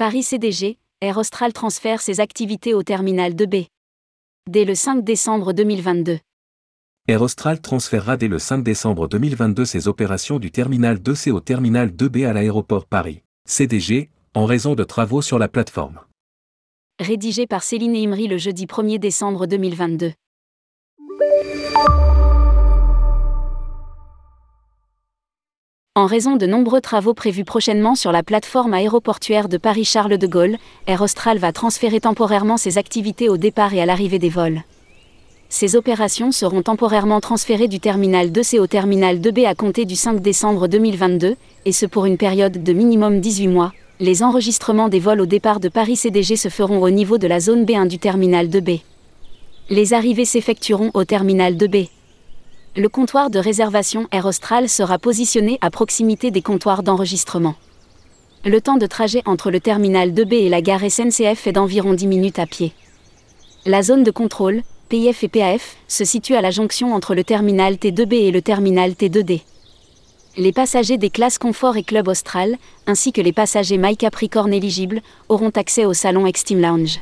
Paris CDG, Air Austral transfère ses activités au terminal 2B. Dès le 5 décembre 2022. Air Austral transférera dès le 5 décembre 2022 ses opérations du terminal 2C au terminal 2B à l'aéroport Paris. CDG, en raison de travaux sur la plateforme. Rédigé par Céline Imri le jeudi 1er décembre 2022. En raison de nombreux travaux prévus prochainement sur la plateforme aéroportuaire de Paris-Charles de Gaulle, Air Austral va transférer temporairement ses activités au départ et à l'arrivée des vols. Ces opérations seront temporairement transférées du terminal 2C au terminal 2B à compter du 5 décembre 2022, et ce pour une période de minimum 18 mois. Les enregistrements des vols au départ de Paris CDG se feront au niveau de la zone B1 du terminal 2B. Les arrivées s'effectueront au terminal 2B le comptoir de réservation Air Austral sera positionné à proximité des comptoirs d'enregistrement. Le temps de trajet entre le terminal 2B et la gare SNCF est d'environ 10 minutes à pied. La zone de contrôle, PIF et PAF, se situe à la jonction entre le terminal T2B et le terminal T2D. Les passagers des classes Confort et Club Austral, ainsi que les passagers My Capricorn éligibles, auront accès au salon Extreme Lounge.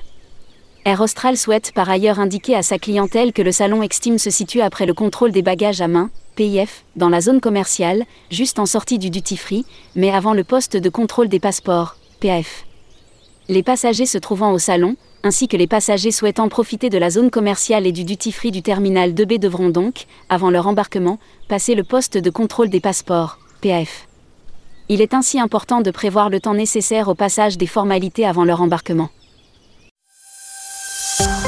Air Austral souhaite par ailleurs indiquer à sa clientèle que le salon Extime se situe après le contrôle des bagages à main, PIF, dans la zone commerciale, juste en sortie du duty-free, mais avant le poste de contrôle des passeports, PAF. Les passagers se trouvant au salon, ainsi que les passagers souhaitant profiter de la zone commerciale et du duty-free du terminal 2B devront donc, avant leur embarquement, passer le poste de contrôle des passeports, PAF. Il est ainsi important de prévoir le temps nécessaire au passage des formalités avant leur embarquement. Podcast.